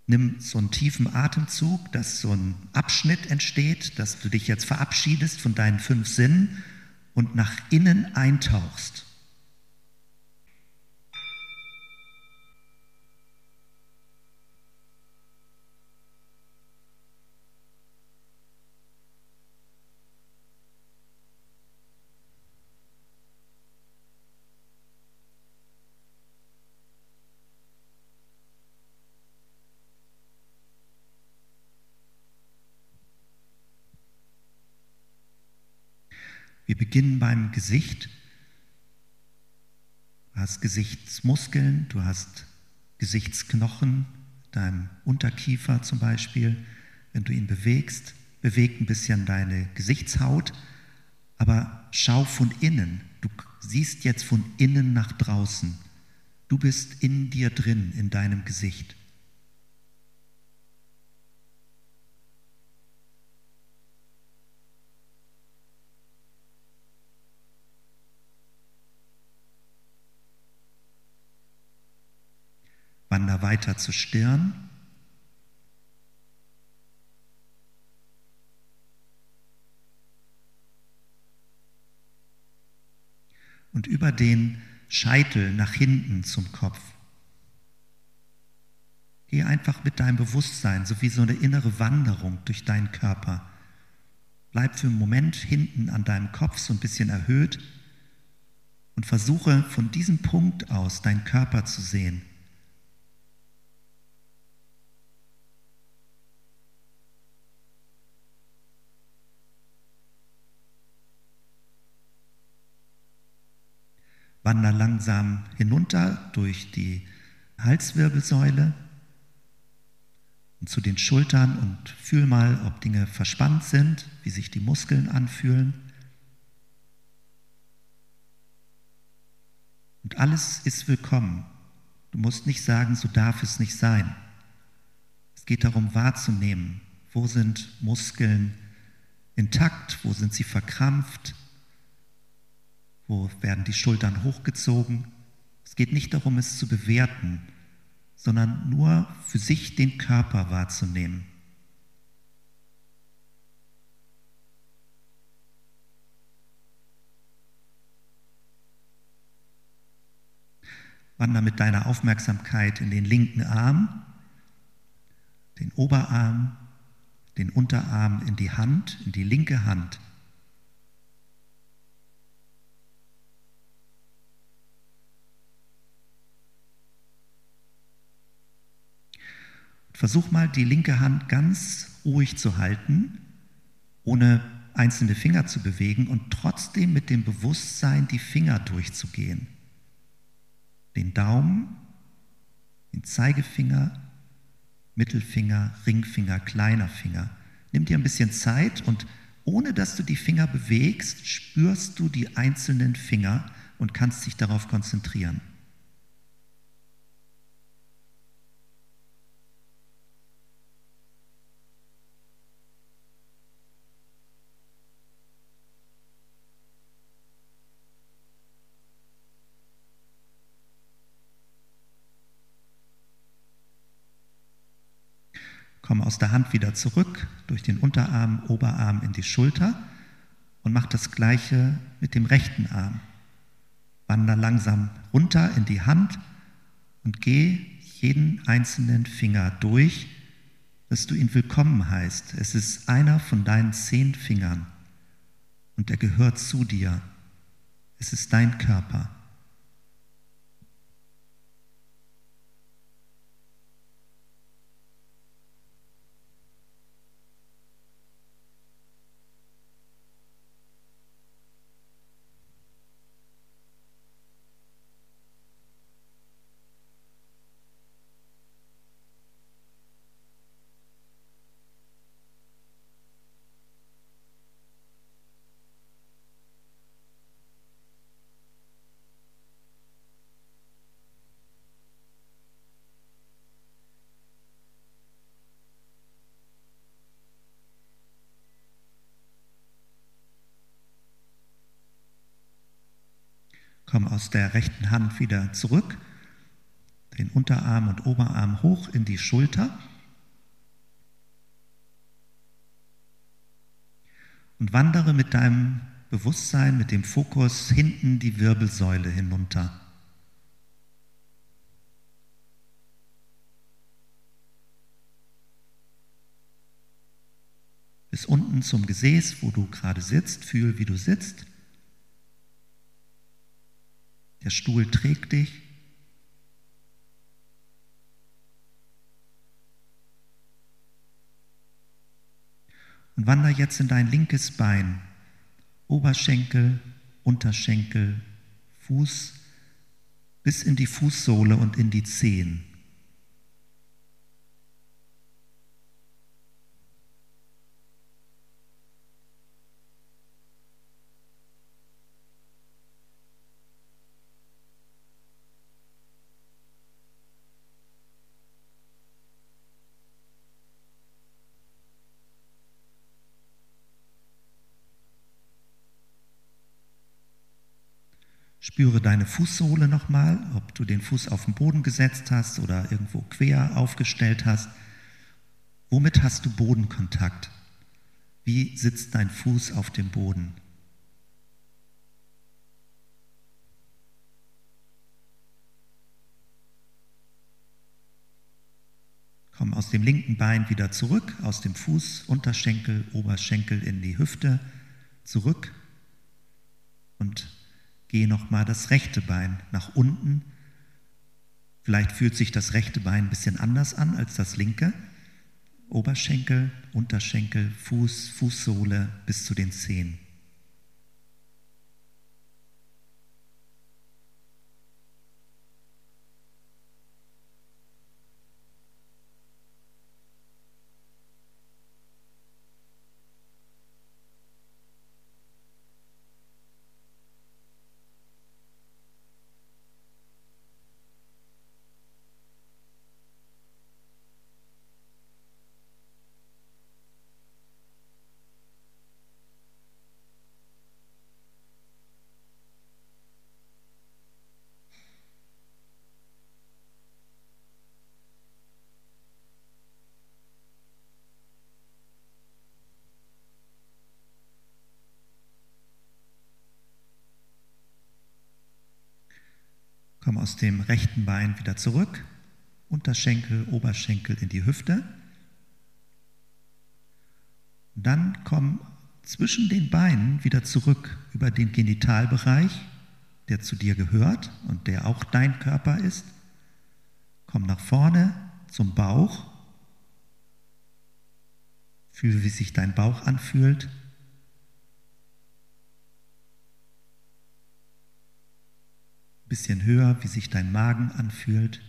Nimm so einen tiefen Atemzug, dass so ein Abschnitt entsteht, dass du dich jetzt verabschiedest von deinen fünf Sinnen und nach innen eintauchst. Wir beginnen beim Gesicht. Du hast Gesichtsmuskeln, du hast Gesichtsknochen, deinem Unterkiefer zum Beispiel. Wenn du ihn bewegst, bewegt ein bisschen deine Gesichtshaut, aber schau von innen. Du siehst jetzt von innen nach draußen. Du bist in dir drin, in deinem Gesicht. Wander weiter zur Stirn. Und über den Scheitel nach hinten zum Kopf. Geh einfach mit deinem Bewusstsein, so wie so eine innere Wanderung durch deinen Körper. Bleib für einen Moment hinten an deinem Kopf so ein bisschen erhöht und versuche von diesem Punkt aus deinen Körper zu sehen. Wander langsam hinunter durch die Halswirbelsäule und zu den Schultern und fühl mal, ob Dinge verspannt sind, wie sich die Muskeln anfühlen. Und alles ist willkommen. Du musst nicht sagen, so darf es nicht sein. Es geht darum wahrzunehmen, wo sind Muskeln intakt, wo sind sie verkrampft, wo werden die Schultern hochgezogen. Es geht nicht darum, es zu bewerten, sondern nur für sich den Körper wahrzunehmen. Wander mit deiner Aufmerksamkeit in den linken Arm, den Oberarm, den Unterarm in die Hand, in die linke Hand. Versuch mal, die linke Hand ganz ruhig zu halten, ohne einzelne Finger zu bewegen und trotzdem mit dem Bewusstsein die Finger durchzugehen. Den Daumen, den Zeigefinger, Mittelfinger, Ringfinger, kleiner Finger. Nimm dir ein bisschen Zeit und ohne dass du die Finger bewegst, spürst du die einzelnen Finger und kannst dich darauf konzentrieren. Komm aus der Hand wieder zurück, durch den Unterarm, Oberarm in die Schulter und mach das gleiche mit dem rechten Arm. Wander langsam runter in die Hand und geh jeden einzelnen Finger durch, dass du ihn willkommen heißt. Es ist einer von deinen zehn Fingern und er gehört zu dir. Es ist dein Körper. Komm aus der rechten Hand wieder zurück, den Unterarm und Oberarm hoch in die Schulter. Und wandere mit deinem Bewusstsein, mit dem Fokus hinten die Wirbelsäule hinunter. Bis unten zum Gesäß, wo du gerade sitzt, fühl, wie du sitzt. Der Stuhl trägt dich. Und wander jetzt in dein linkes Bein, Oberschenkel, Unterschenkel, Fuß, bis in die Fußsohle und in die Zehen. Spüre deine Fußsohle nochmal, ob du den Fuß auf den Boden gesetzt hast oder irgendwo quer aufgestellt hast. Womit hast du Bodenkontakt? Wie sitzt dein Fuß auf dem Boden? Komm aus dem linken Bein wieder zurück, aus dem Fuß, Unterschenkel, Oberschenkel in die Hüfte, zurück Gehe nochmal das rechte Bein nach unten. Vielleicht fühlt sich das rechte Bein ein bisschen anders an als das linke. Oberschenkel, Unterschenkel, Fuß, Fußsohle bis zu den Zehen. Komm aus dem rechten Bein wieder zurück, Unterschenkel, Oberschenkel in die Hüfte. Dann komm zwischen den Beinen wieder zurück über den Genitalbereich, der zu dir gehört und der auch dein Körper ist. Komm nach vorne zum Bauch. Fühle, wie sich dein Bauch anfühlt. bisschen höher, wie sich dein Magen anfühlt.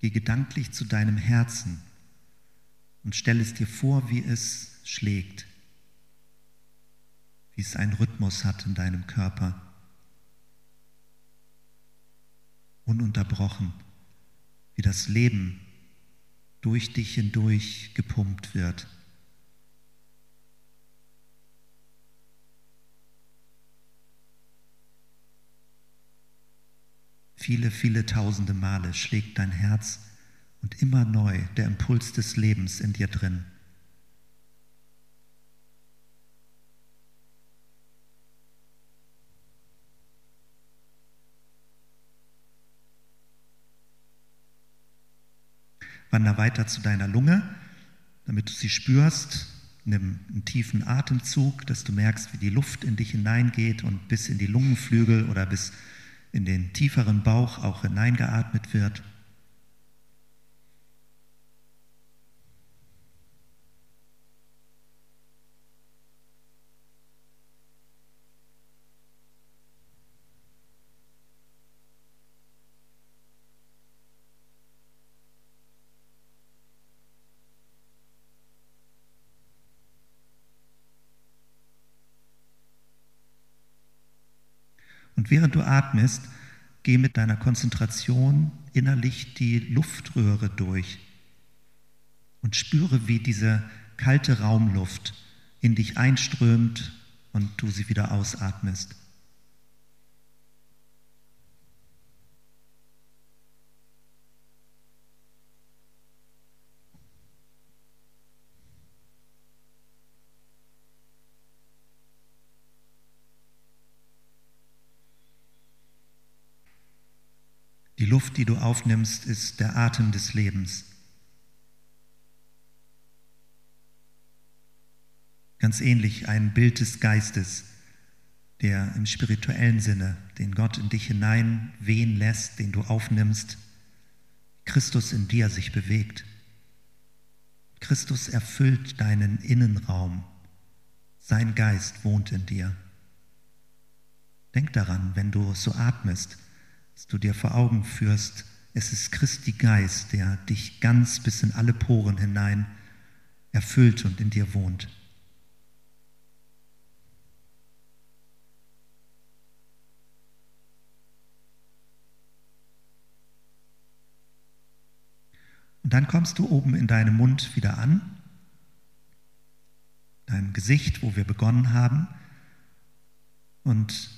Geh gedanklich zu deinem Herzen und stell es dir vor, wie es schlägt, wie es einen Rhythmus hat in deinem Körper. Ununterbrochen, wie das Leben durch dich hindurch gepumpt wird. Viele, viele tausende Male schlägt dein Herz und immer neu der Impuls des Lebens in dir drin. Wander weiter zu deiner Lunge, damit du sie spürst. Nimm einen tiefen Atemzug, dass du merkst, wie die Luft in dich hineingeht und bis in die Lungenflügel oder bis in den tieferen Bauch auch hineingeatmet wird. Und während du atmest, geh mit deiner Konzentration innerlich die Luftröhre durch und spüre, wie diese kalte Raumluft in dich einströmt und du sie wieder ausatmest. Die Luft, die du aufnimmst, ist der Atem des Lebens. Ganz ähnlich ein Bild des Geistes, der im spirituellen Sinne, den Gott in dich hinein wehen lässt, den du aufnimmst, Christus in dir sich bewegt. Christus erfüllt deinen Innenraum. Sein Geist wohnt in dir. Denk daran, wenn du so atmest, dass du dir vor Augen führst, es ist Christi Geist, der dich ganz bis in alle Poren hinein erfüllt und in dir wohnt. Und dann kommst du oben in deinem Mund wieder an, deinem Gesicht, wo wir begonnen haben, und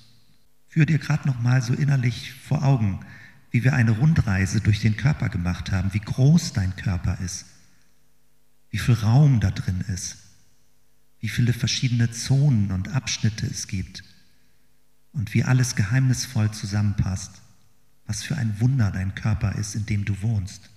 Führ dir gerade noch mal so innerlich vor Augen, wie wir eine Rundreise durch den Körper gemacht haben, wie groß dein Körper ist, wie viel Raum da drin ist, wie viele verschiedene Zonen und Abschnitte es gibt und wie alles geheimnisvoll zusammenpasst, was für ein Wunder dein Körper ist, in dem du wohnst.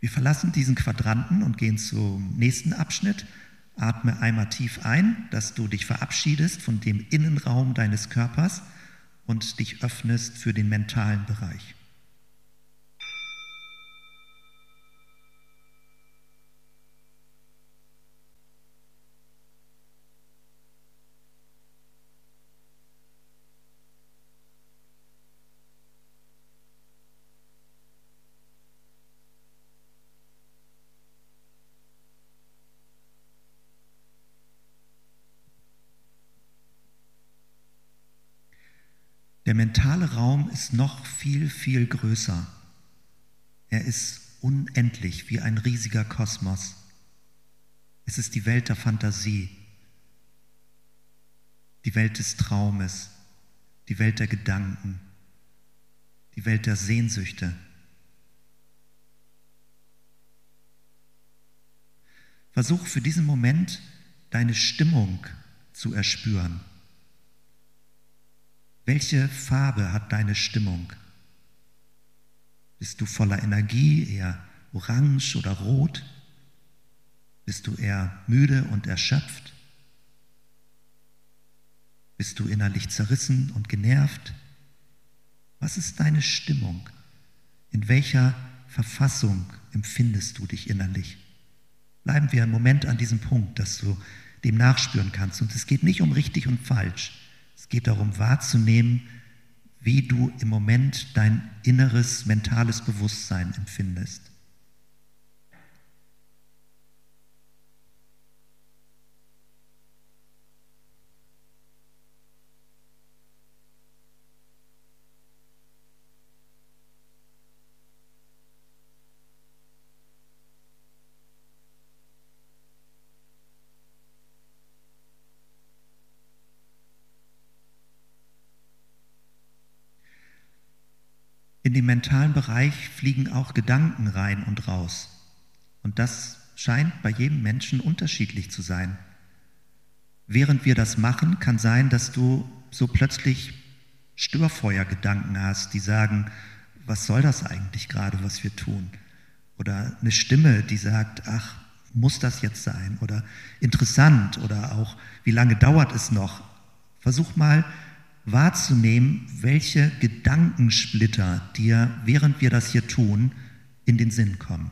Wir verlassen diesen Quadranten und gehen zum nächsten Abschnitt. Atme einmal tief ein, dass du dich verabschiedest von dem Innenraum deines Körpers und dich öffnest für den mentalen Bereich. Der mentale Raum ist noch viel, viel größer. Er ist unendlich wie ein riesiger Kosmos. Es ist die Welt der Fantasie, die Welt des Traumes, die Welt der Gedanken, die Welt der Sehnsüchte. Versuch für diesen Moment deine Stimmung zu erspüren. Welche Farbe hat deine Stimmung? Bist du voller Energie, eher orange oder rot? Bist du eher müde und erschöpft? Bist du innerlich zerrissen und genervt? Was ist deine Stimmung? In welcher Verfassung empfindest du dich innerlich? Bleiben wir einen Moment an diesem Punkt, dass du dem nachspüren kannst. Und es geht nicht um richtig und falsch. Es geht darum wahrzunehmen, wie du im Moment dein inneres mentales Bewusstsein empfindest. In den mentalen Bereich fliegen auch Gedanken rein und raus. Und das scheint bei jedem Menschen unterschiedlich zu sein. Während wir das machen, kann sein, dass du so plötzlich Störfeuergedanken hast, die sagen, was soll das eigentlich gerade, was wir tun? Oder eine Stimme, die sagt, ach, muss das jetzt sein? Oder interessant oder auch, wie lange dauert es noch? Versuch mal wahrzunehmen, welche Gedankensplitter dir, während wir das hier tun, in den Sinn kommen.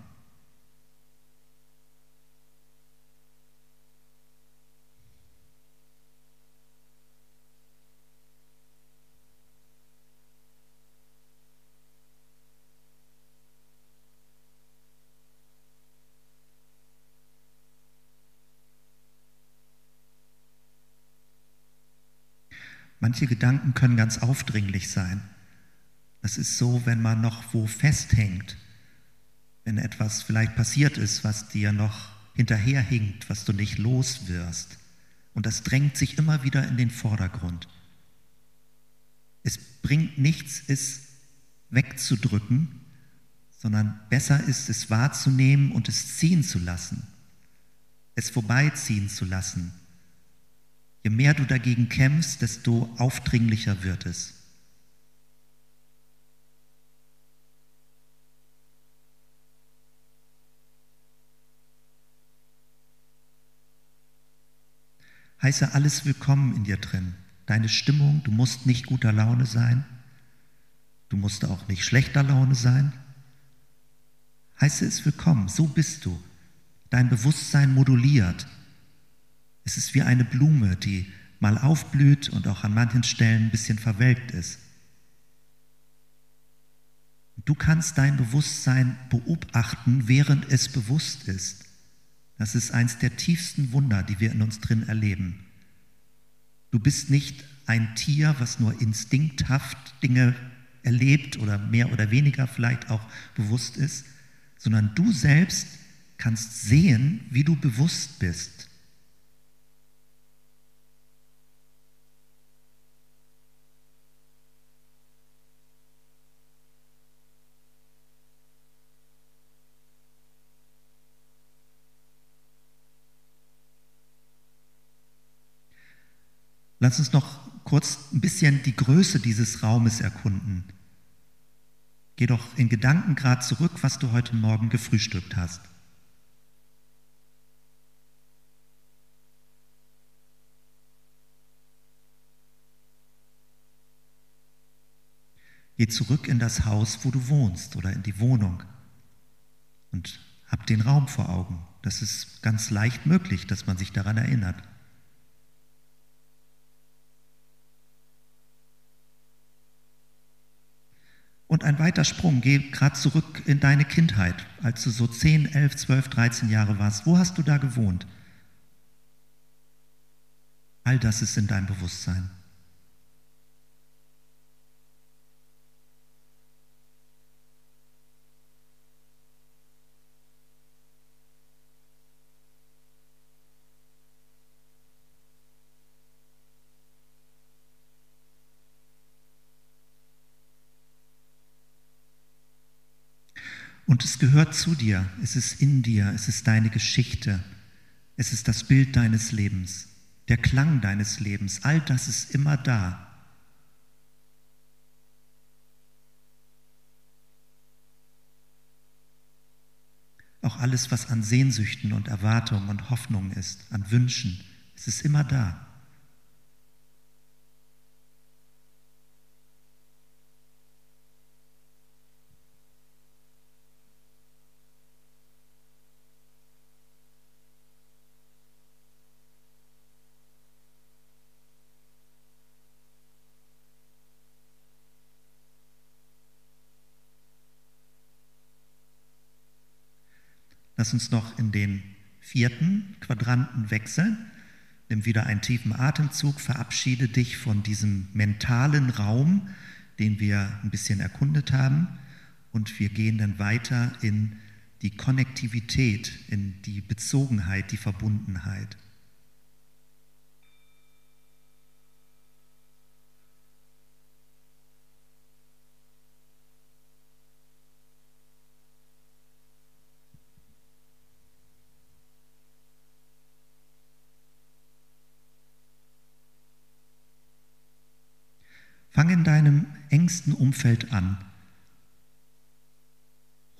Manche Gedanken können ganz aufdringlich sein. Das ist so, wenn man noch wo festhängt, wenn etwas vielleicht passiert ist, was dir noch hinterherhinkt, was du nicht los wirst. Und das drängt sich immer wieder in den Vordergrund. Es bringt nichts, es wegzudrücken, sondern besser ist es wahrzunehmen und es ziehen zu lassen, es vorbeiziehen zu lassen Je mehr du dagegen kämpfst, desto aufdringlicher wird es. Heiße alles willkommen in dir drin. Deine Stimmung, du musst nicht guter Laune sein, du musst auch nicht schlechter Laune sein. Heiße es willkommen, so bist du. Dein Bewusstsein moduliert, es ist wie eine Blume, die mal aufblüht und auch an manchen Stellen ein bisschen verwelkt ist. Du kannst dein Bewusstsein beobachten, während es bewusst ist. Das ist eins der tiefsten Wunder, die wir in uns drin erleben. Du bist nicht ein Tier, was nur instinkthaft Dinge erlebt oder mehr oder weniger vielleicht auch bewusst ist, sondern du selbst kannst sehen, wie du bewusst bist. Lass uns noch kurz ein bisschen die Größe dieses Raumes erkunden. Geh doch in Gedanken gerade zurück, was du heute Morgen gefrühstückt hast. Geh zurück in das Haus, wo du wohnst oder in die Wohnung und hab den Raum vor Augen. Das ist ganz leicht möglich, dass man sich daran erinnert. Und ein weiter Sprung, geh gerade zurück in deine Kindheit, als du so 10, 11, 12, 13 Jahre warst. Wo hast du da gewohnt? All das ist in deinem Bewusstsein. Und es gehört zu dir, es ist in dir, es ist deine Geschichte, es ist das Bild deines Lebens, der Klang deines Lebens, all das ist immer da. Auch alles, was an Sehnsüchten und Erwartungen und Hoffnungen ist, an Wünschen, es ist immer da. Lass uns noch in den vierten Quadranten wechseln. Nimm wieder einen tiefen Atemzug, verabschiede dich von diesem mentalen Raum, den wir ein bisschen erkundet haben, und wir gehen dann weiter in die Konnektivität, in die Bezogenheit, die Verbundenheit. Fang in deinem engsten Umfeld an.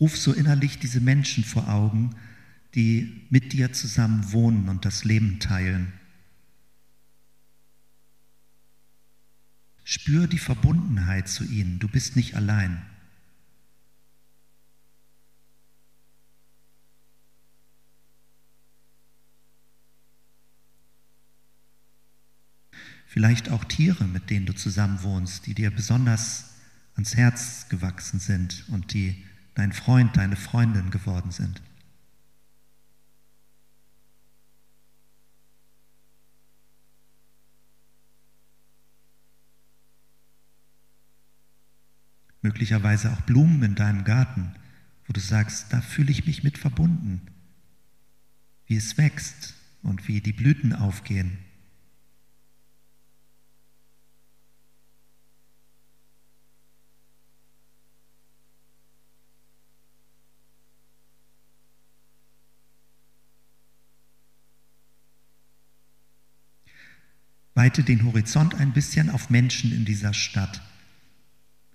Ruf so innerlich diese Menschen vor Augen, die mit dir zusammen wohnen und das Leben teilen. Spür die Verbundenheit zu ihnen, du bist nicht allein. Vielleicht auch Tiere, mit denen du zusammen wohnst, die dir besonders ans Herz gewachsen sind und die dein Freund, deine Freundin geworden sind. Möglicherweise auch Blumen in deinem Garten, wo du sagst, da fühle ich mich mit verbunden, wie es wächst und wie die Blüten aufgehen. Weite den Horizont ein bisschen auf Menschen in dieser Stadt.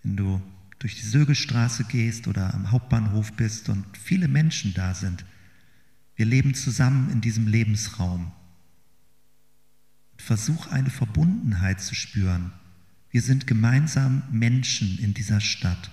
Wenn du durch die Sögelstraße gehst oder am Hauptbahnhof bist und viele Menschen da sind. Wir leben zusammen in diesem Lebensraum. Versuch eine Verbundenheit zu spüren. Wir sind gemeinsam Menschen in dieser Stadt.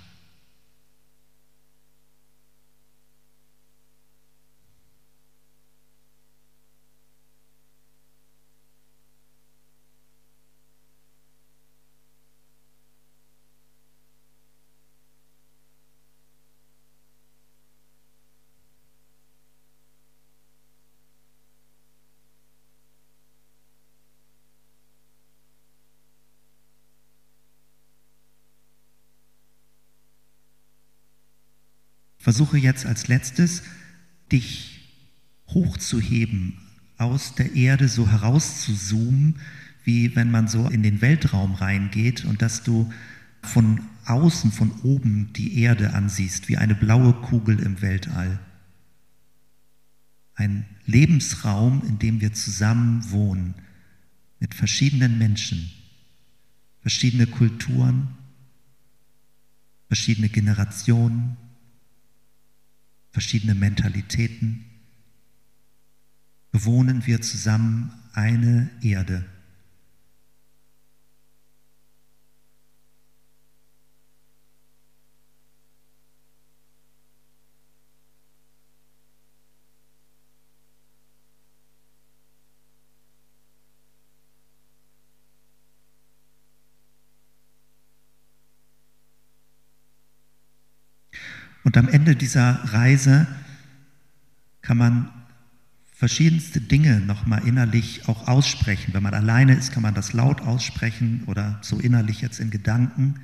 Versuche jetzt als letztes, dich hochzuheben, aus der Erde so herauszuzoomen, wie wenn man so in den Weltraum reingeht und dass du von außen, von oben die Erde ansiehst, wie eine blaue Kugel im Weltall. Ein Lebensraum, in dem wir zusammen wohnen, mit verschiedenen Menschen, verschiedene Kulturen, verschiedene Generationen, verschiedene Mentalitäten, bewohnen wir zusammen eine Erde. Und am Ende dieser Reise kann man verschiedenste Dinge nochmal innerlich auch aussprechen. Wenn man alleine ist, kann man das laut aussprechen oder so innerlich jetzt in Gedanken.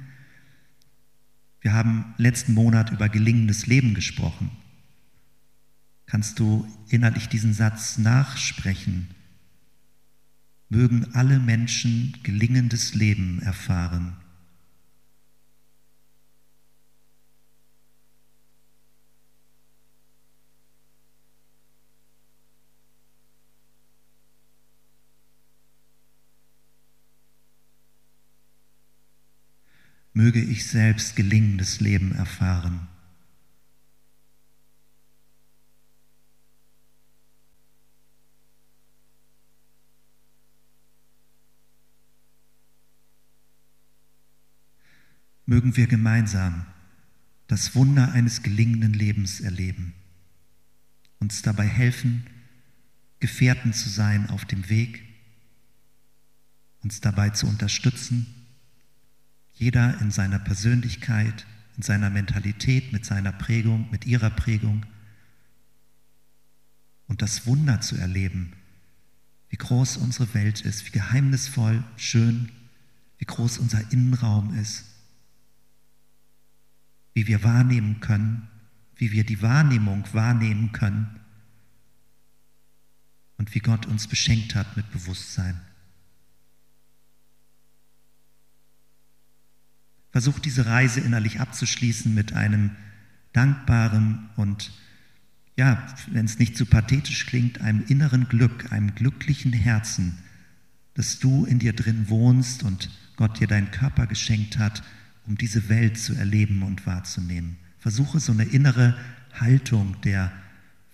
Wir haben letzten Monat über gelingendes Leben gesprochen. Kannst du innerlich diesen Satz nachsprechen? Mögen alle Menschen gelingendes Leben erfahren. Möge ich selbst gelingendes Leben erfahren. Mögen wir gemeinsam das Wunder eines gelingenden Lebens erleben, uns dabei helfen, Gefährten zu sein auf dem Weg, uns dabei zu unterstützen, jeder in seiner Persönlichkeit, in seiner Mentalität, mit seiner Prägung, mit ihrer Prägung. und das Wunder zu erleben, wie groß unsere Welt ist, wie geheimnisvoll, schön, wie groß unser Innenraum ist, wie wir wahrnehmen können, wie wir die Wahrnehmung wahrnehmen können und wie Gott uns beschenkt hat mit Bewusstsein. Versuch diese Reise innerlich abzuschließen mit einem dankbaren und, ja, wenn es nicht zu pathetisch klingt, einem inneren Glück, einem glücklichen Herzen, dass du in dir drin wohnst und Gott dir deinen Körper geschenkt hat, um diese Welt zu erleben und wahrzunehmen. Versuche so eine innere Haltung der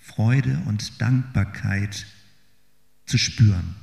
Freude und Dankbarkeit zu spüren.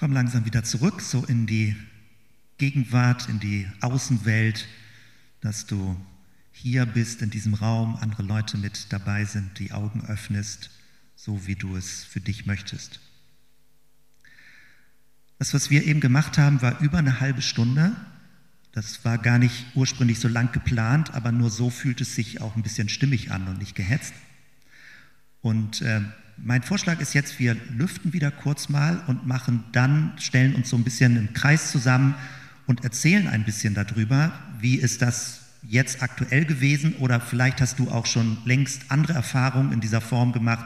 Komm langsam wieder zurück, so in die Gegenwart, in die Außenwelt, dass du hier bist in diesem Raum, andere Leute mit dabei sind, die Augen öffnest, so wie du es für dich möchtest. Das, was wir eben gemacht haben, war über eine halbe Stunde. Das war gar nicht ursprünglich so lang geplant, aber nur so fühlt es sich auch ein bisschen stimmig an und nicht gehetzt. Und äh, mein Vorschlag ist jetzt, wir lüften wieder kurz mal und machen dann, stellen uns so ein bisschen im Kreis zusammen und erzählen ein bisschen darüber, wie ist das jetzt aktuell gewesen oder vielleicht hast du auch schon längst andere Erfahrungen in dieser Form gemacht.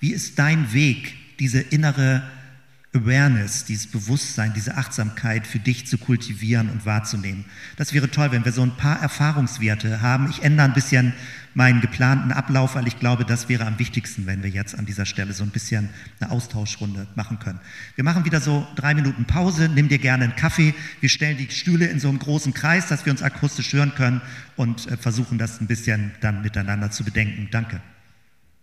Wie ist dein Weg, diese innere Awareness, dieses Bewusstsein, diese Achtsamkeit für dich zu kultivieren und wahrzunehmen. Das wäre toll, wenn wir so ein paar Erfahrungswerte haben. Ich ändere ein bisschen meinen geplanten Ablauf, weil ich glaube, das wäre am wichtigsten, wenn wir jetzt an dieser Stelle so ein bisschen eine Austauschrunde machen können. Wir machen wieder so drei Minuten Pause, nimm dir gerne einen Kaffee. Wir stellen die Stühle in so einem großen Kreis, dass wir uns akustisch hören können und äh, versuchen das ein bisschen dann miteinander zu bedenken. Danke.